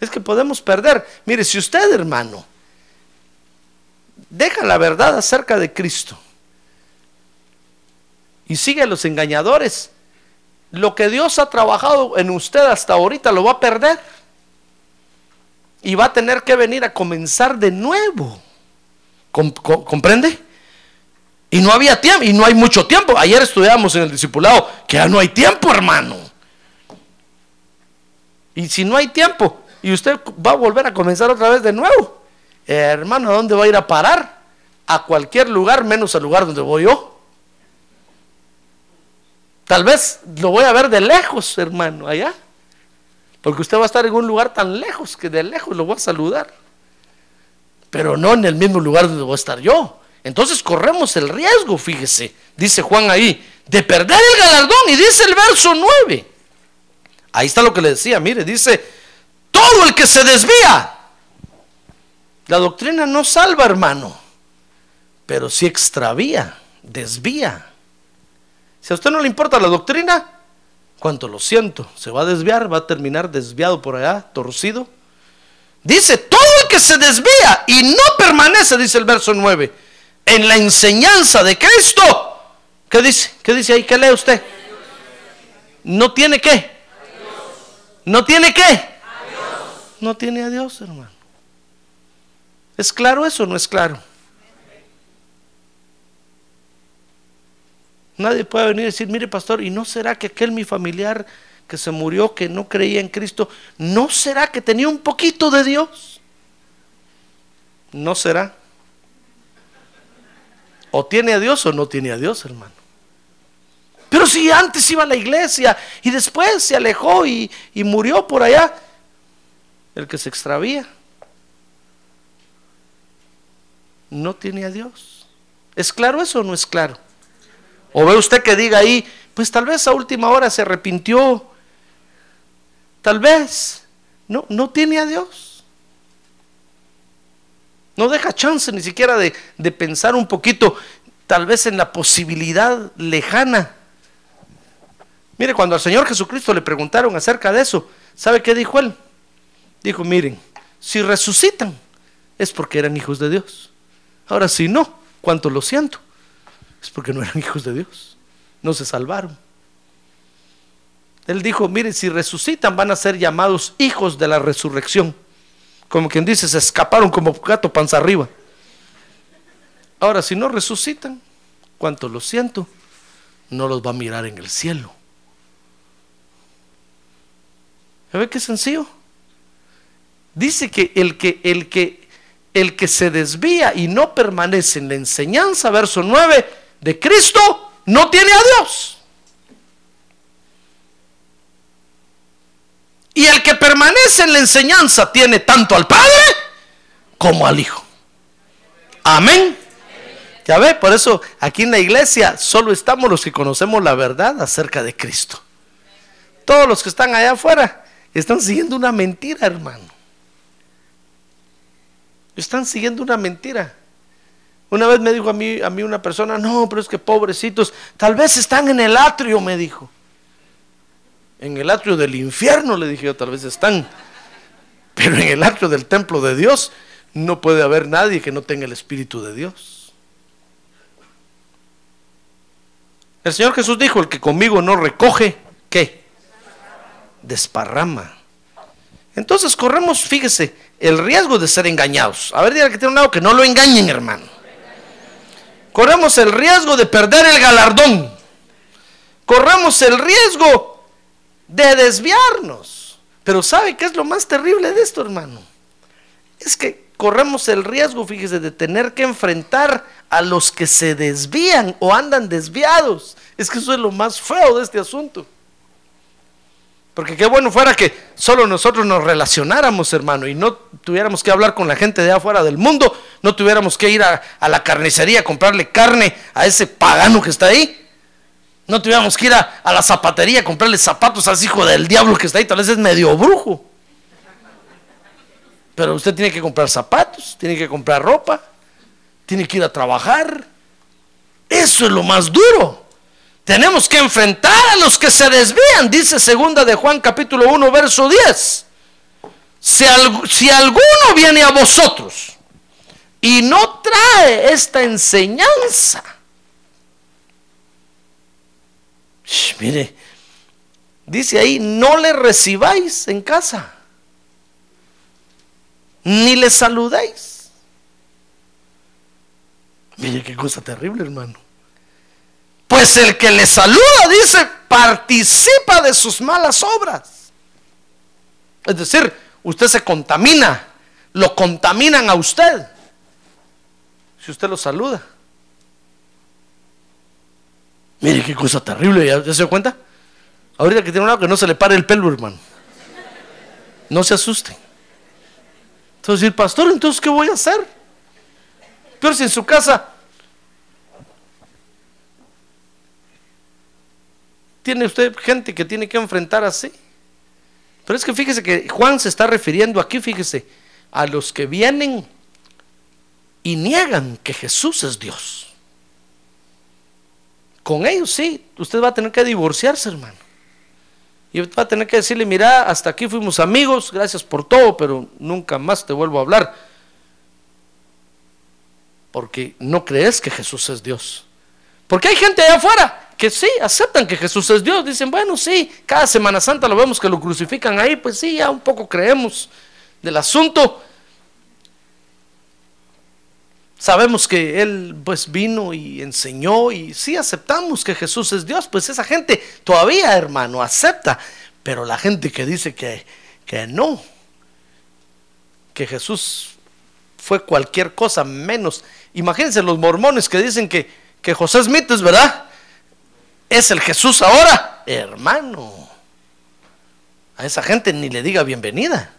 Es que podemos perder. Mire, si usted, hermano, deja la verdad acerca de Cristo y sigue a los engañadores, lo que Dios ha trabajado en usted hasta ahorita lo va a perder. Y va a tener que venir a comenzar de nuevo. ¿Comprende? Y no había tiempo, y no hay mucho tiempo. Ayer estudiamos en el discipulado que ya no hay tiempo, hermano. Y si no hay tiempo, y usted va a volver a comenzar otra vez de nuevo, hermano, ¿a dónde va a ir a parar? A cualquier lugar menos al lugar donde voy yo. Tal vez lo voy a ver de lejos, hermano, allá. Porque usted va a estar en un lugar tan lejos que de lejos lo voy a saludar. Pero no en el mismo lugar donde voy a estar yo. Entonces corremos el riesgo, fíjese, dice Juan ahí, de perder el galardón. Y dice el verso 9. Ahí está lo que le decía, mire, dice, todo el que se desvía. La doctrina no salva, hermano, pero sí extravía, desvía. Si a usted no le importa la doctrina, cuánto lo siento, se va a desviar, va a terminar desviado por allá, torcido. Dice, que se desvía y no permanece, dice el verso 9, en la enseñanza de Cristo, ¿qué dice? ¿Qué dice ahí? ¿Qué lee usted? No tiene qué. No tiene qué. No tiene a Dios, hermano. ¿Es claro eso o no es claro? Nadie puede venir y decir, mire pastor, ¿y no será que aquel mi familiar que se murió, que no creía en Cristo, ¿no será que tenía un poquito de Dios? ¿No será? O tiene a Dios o no tiene a Dios, hermano. Pero si antes iba a la iglesia y después se alejó y, y murió por allá, el que se extravía no tiene a Dios. ¿Es claro eso o no es claro? O ve usted que diga ahí, pues tal vez a última hora se arrepintió, tal vez no, no tiene a Dios. No deja chance ni siquiera de, de pensar un poquito, tal vez en la posibilidad lejana. Mire, cuando al Señor Jesucristo le preguntaron acerca de eso, ¿sabe qué dijo él? Dijo, miren, si resucitan es porque eran hijos de Dios. Ahora, si no, ¿cuánto lo siento? Es porque no eran hijos de Dios. No se salvaron. Él dijo, miren, si resucitan van a ser llamados hijos de la resurrección. Como quien dice, se escaparon como gato panza arriba. Ahora, si no resucitan, ¿cuánto lo siento? No los va a mirar en el cielo. ¿Ya qué sencillo? Dice que el que, el que el que se desvía y no permanece en la enseñanza, verso 9, de Cristo, no tiene a Dios. Y el que permanece en la enseñanza tiene tanto al Padre como al Hijo. Amén. Ya ve, por eso aquí en la iglesia solo estamos los que conocemos la verdad acerca de Cristo. Todos los que están allá afuera están siguiendo una mentira, hermano. Están siguiendo una mentira. Una vez me dijo a mí, a mí una persona, no, pero es que pobrecitos, tal vez están en el atrio, me dijo. En el atrio del infierno, le dije yo, tal vez están. Pero en el atrio del templo de Dios no puede haber nadie que no tenga el Espíritu de Dios. El Señor Jesús dijo, el que conmigo no recoge, ¿qué? Desparrama. Entonces corremos, fíjese, el riesgo de ser engañados. A ver, diga que tiene un lado que no lo engañen, hermano. Corremos el riesgo de perder el galardón. Corremos el riesgo de desviarnos. Pero ¿sabe qué es lo más terrible de esto, hermano? Es que corremos el riesgo, fíjese, de tener que enfrentar a los que se desvían o andan desviados. Es que eso es lo más feo de este asunto. Porque qué bueno fuera que solo nosotros nos relacionáramos, hermano, y no tuviéramos que hablar con la gente de afuera del mundo, no tuviéramos que ir a, la carnicería a comprarle carne a ese pagano que está ahí. No tuviéramos que ir a, la zapatería a comprarle zapatos a ese hijo del diablo que está ahí, tal vez es medio brujo. Pero usted tiene que comprar zapatos, tiene que comprar ropa, tiene que ir a trabajar. Eso es lo más duro. Tenemos que enfrentar a los que se desvían, dice segunda de Juan capítulo 1 verso 10. Si, si alguno viene a vosotros y no trae esta enseñanza, mire, dice ahí, no le recibáis en casa, ni le saludéis. Mire qué cosa terrible, hermano. Pues el que le saluda, dice, participa de sus malas obras. Es decir, usted se contamina, lo contaminan a usted. Si usted lo saluda. Mire qué cosa terrible, ¿ya, se dio cuenta? Ahorita que tiene un lado que no se le pare el pelo, hermano. No se asuste. Entonces, el pastor, entonces, ¿qué voy a hacer? Pero si en su casa tiene usted gente que tiene que enfrentar así. Pero es que fíjese que Juan se está refiriendo aquí, fíjese, a los que vienen y niegan que Jesús es Dios. Con ellos sí, usted va a tener que divorciarse, hermano. Y va a tener que decirle, mira, hasta aquí fuimos amigos, gracias por todo, pero nunca más te vuelvo a hablar. Porque no crees que Jesús es Dios. Porque hay gente allá afuera que sí, aceptan que Jesús es Dios. Dicen, bueno, sí, cada Semana Santa lo vemos que lo crucifican ahí, pues sí, ya un poco creemos del asunto. Sabemos que Él pues vino y enseñó y sí aceptamos que Jesús es Dios, pues esa gente todavía, hermano, acepta. Pero la gente que dice que, que no, que Jesús fue cualquier cosa menos. Imagínense los mormones que dicen que, que José Smith es verdad, es el Jesús ahora, hermano. A esa gente ni le diga bienvenida.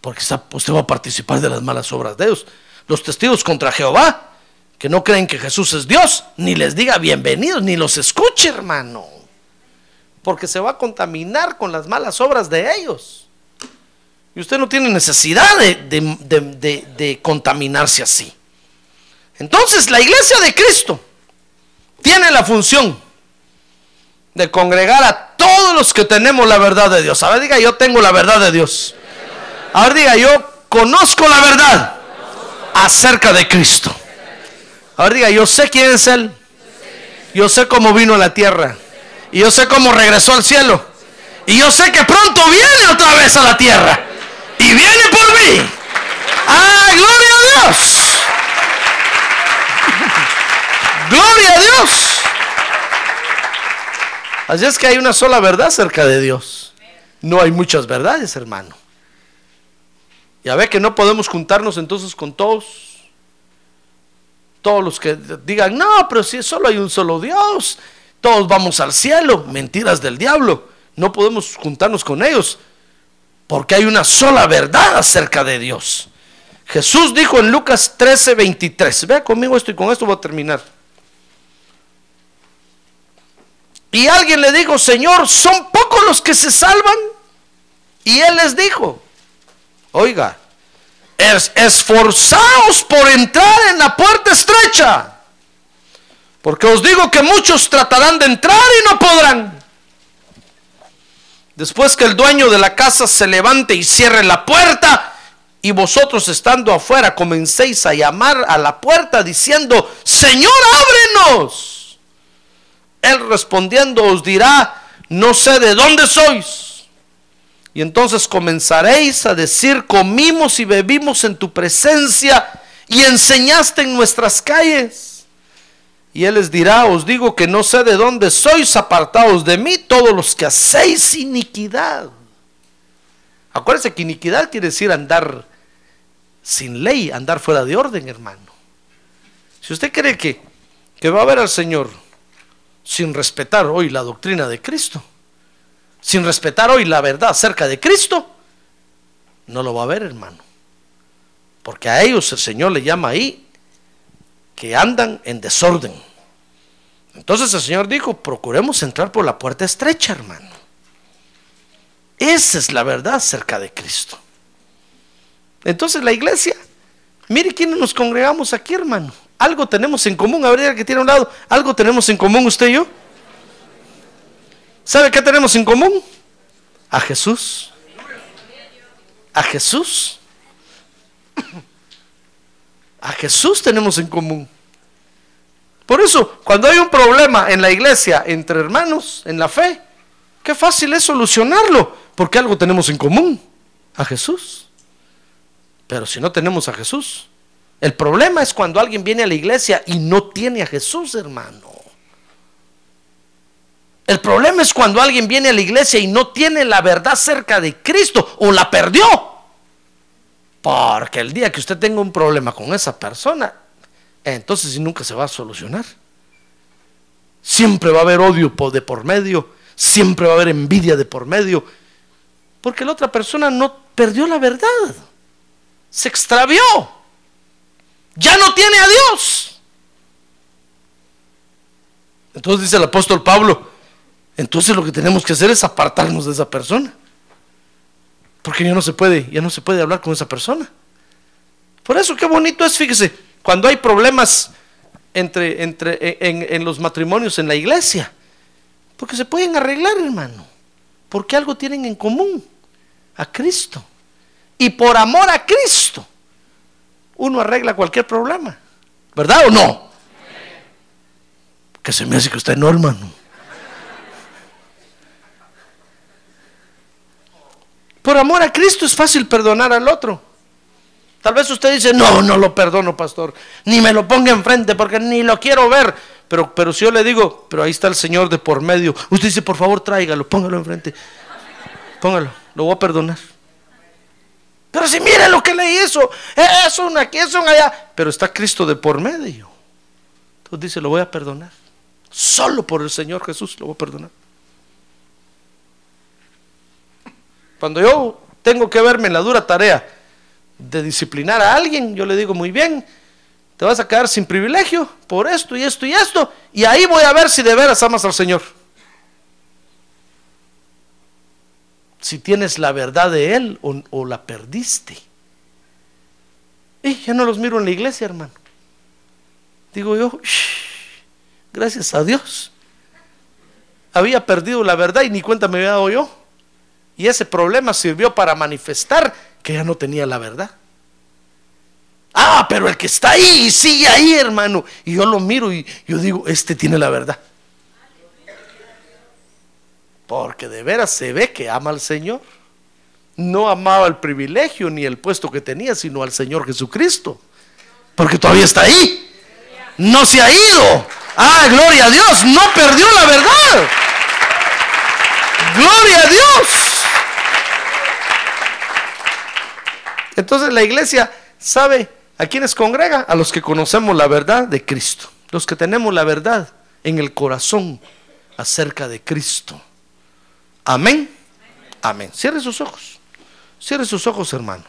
Porque usted va a participar de las malas obras de Dios. Los testigos contra Jehová, que no creen que Jesús es Dios, ni les diga bienvenidos, ni los escuche, hermano. Porque se va a contaminar con las malas obras de ellos. Y usted no tiene necesidad de, de contaminarse así. Entonces, la iglesia de Cristo tiene la función de congregar a todos los que tenemos la verdad de Dios. A ver, diga, yo tengo la verdad de Dios. A ver, diga, yo conozco la verdad acerca de Cristo. A ver, diga, yo sé quién es Él. Yo sé cómo vino a la tierra. Y yo sé cómo regresó al cielo. Y yo sé que pronto viene otra vez a la tierra. Y viene por mí. ¡Ah, gloria a Dios! Gloria a Dios. Así es que hay una sola verdad acerca de Dios. No hay muchas verdades, hermano. Ya ve que no podemos juntarnos entonces con todos. Todos los que digan, no, pero si solo hay un solo Dios, todos vamos al cielo. Mentiras del diablo. No podemos juntarnos con ellos. Porque hay una sola verdad acerca de Dios. Jesús dijo en Lucas 13, 23. Vea conmigo esto y con esto voy a terminar. Y alguien le dijo, Señor, ¿son pocos los que se salvan? Y él les dijo, oiga, es, esforzaos por entrar en la puerta estrecha, porque os digo que muchos tratarán de entrar y no podrán. Después que el dueño de la casa se levante y cierre la puerta, y vosotros estando afuera comencéis a llamar a la puerta diciendo, Señor, ábrenos. Él respondiendo os dirá, no sé de dónde sois. Y entonces comenzaréis a decir, comimos y bebimos en tu presencia y enseñaste en nuestras calles. Y él les dirá, os digo que no sé de dónde sois, apartados de mí todos los que hacéis iniquidad. Acuérdense que iniquidad quiere decir andar sin ley, andar fuera de orden, hermano. Si usted cree que, que va a ver al Señor sin respetar hoy la doctrina de Cristo, sin respetar hoy la verdad acerca de Cristo, no lo va a ver, hermano. Porque a ellos el Señor le llama ahí que andan en desorden. Entonces el Señor dijo, procuremos entrar por la puerta estrecha, hermano. Esa es la verdad acerca de Cristo. Entonces la iglesia, mire quiénes nos congregamos aquí, hermano. Algo tenemos en común. A ver, que tiene a un lado. Algo tenemos en común usted y yo. ¿Sabe qué tenemos en común? A Jesús. A Jesús. A Jesús tenemos en común. Por eso, cuando hay un problema en la iglesia entre hermanos, en la fe, qué fácil es solucionarlo, porque algo tenemos en común, a Jesús. Pero si no tenemos a Jesús, el problema es cuando alguien viene a la iglesia y no tiene a Jesús, hermano. El problema es cuando alguien viene a la iglesia y no tiene la verdad cerca de Cristo o la perdió. Porque el día que usted tenga un problema con esa persona, entonces nunca se va a solucionar. Siempre va a haber odio de por medio, siempre va a haber envidia de por medio, porque la otra persona no perdió la verdad, se extravió ya no tiene a Dios. Entonces dice el apóstol Pablo, entonces lo que tenemos que hacer es apartarnos de esa persona. Porque ya no se puede, ya no se puede hablar con esa persona. Por eso qué bonito es, fíjese, cuando hay problemas entre, entre, en, en los matrimonios en la iglesia. Porque se pueden arreglar, hermano. Porque algo tienen en común. A Cristo. Y por amor a Cristo, uno arregla cualquier problema. ¿Verdad o no? Que se me hace que usted no, hermano. Por amor a Cristo es fácil perdonar al otro. Tal vez usted dice, no, no lo perdono, pastor. Ni me lo ponga enfrente porque ni lo quiero ver. Pero, pero si yo le digo, pero ahí está el Señor de por medio. Usted dice, por favor, tráigalo, póngalo enfrente. Póngalo, lo voy a perdonar. Pero si mire lo que le hizo, es un aquí, es un allá. Pero está Cristo de por medio. Entonces dice, lo voy a perdonar. Solo por el Señor Jesús lo voy a perdonar. Cuando yo tengo que verme en la dura tarea de disciplinar a alguien, yo le digo, muy bien, te vas a quedar sin privilegio por esto y esto y esto, y ahí voy a ver si de veras amas al Señor. Si tienes la verdad de Él o, la perdiste. Y ya no los miro en la iglesia, hermano. Digo yo, gracias a Dios. Había perdido la verdad y ni cuenta me había dado yo. Y ese problema sirvió para manifestar que ya no tenía la verdad. Ah, pero el que está ahí y sigue ahí, hermano. Y yo lo miro y yo digo, este tiene la verdad. Porque de veras se ve que ama al Señor. No amaba el privilegio ni el puesto que tenía, sino al Señor Jesucristo. Porque todavía está ahí. No se ha ido. Ah, gloria a Dios. No perdió la verdad. Gloria a Dios. Entonces la iglesia sabe a quienes congrega, a los que conocemos la verdad de Cristo, los que tenemos la verdad en el corazón acerca de Cristo. Amén. Amén. Cierre sus ojos. Cierre sus ojos, hermano.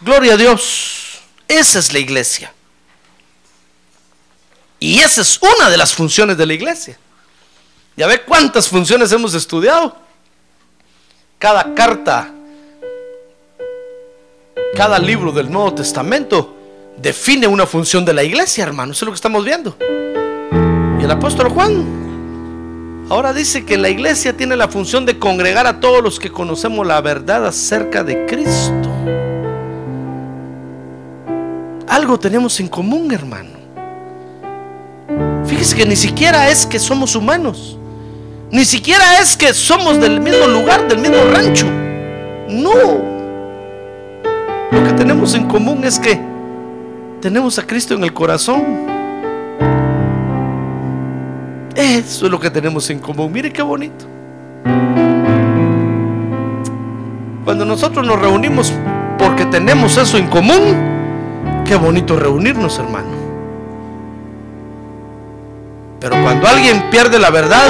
Gloria a Dios. Esa es la iglesia. Y esa es una de las funciones de la iglesia. Ya ve cuántas funciones hemos estudiado. Cada carta cada libro del Nuevo Testamento define una función de la iglesia, hermano. Eso es lo que estamos viendo. Y el apóstol Juan ahora dice que la iglesia tiene la función de congregar a todos los que conocemos la verdad acerca de Cristo. Algo tenemos en común, hermano. Fíjese que ni siquiera es que somos humanos. Ni siquiera es que somos del mismo lugar, del mismo rancho. No. Lo que tenemos en común es que tenemos a Cristo en el corazón. Eso es lo que tenemos en común. Mire qué bonito. Cuando nosotros nos reunimos porque tenemos eso en común, qué bonito reunirnos, hermano. Pero cuando alguien pierde la verdad,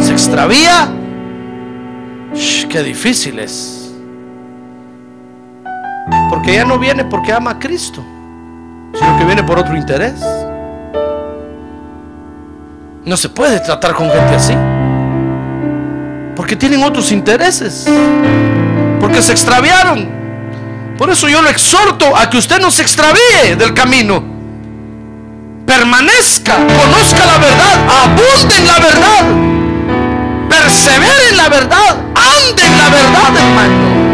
se extravía, qué difícil es. Porque ya no viene porque ama a Cristo, sino que viene por otro interés. No se puede tratar con gente así. Porque tienen otros intereses. Porque se extraviaron. Por eso yo lo exhorto a que usted no se extravíe del camino. Permanezca, conozca la verdad, abunde en la verdad. Persevere en la verdad, ande en la verdad, hermano.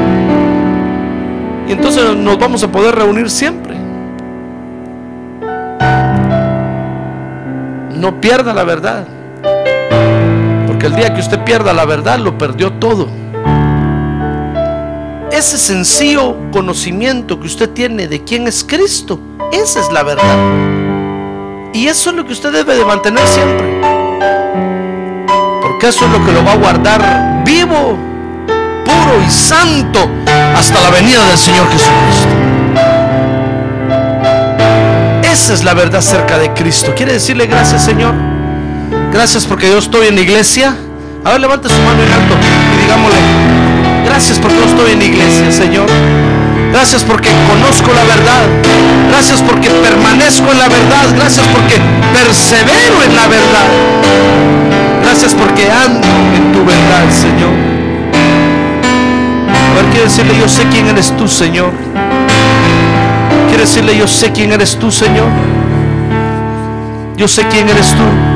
Y entonces nos vamos a poder reunir siempre. No pierda la verdad. Porque el día que usted pierda la verdad, lo perdió todo. Ese sencillo conocimiento que usted tiene de quién es Cristo, esa es la verdad. Y eso es lo que usted debe de mantener siempre. Porque eso es lo que lo va a guardar vivo puro y santo hasta la venida del Señor Jesucristo. Esa es la verdad acerca de Cristo. ¿Quiere decirle gracias, Señor? Gracias porque yo estoy en la iglesia. A ver, levante su mano en alto y digámosle, gracias porque yo estoy en la iglesia, Señor. Gracias porque conozco la verdad. Gracias porque permanezco en la verdad. Gracias porque persevero en la verdad. Gracias porque ando en tu verdad, Señor. Quiere decirle, yo sé quién eres tú, Señor. Quiere decirle, yo sé quién eres tú, Señor. Yo sé quién eres tú.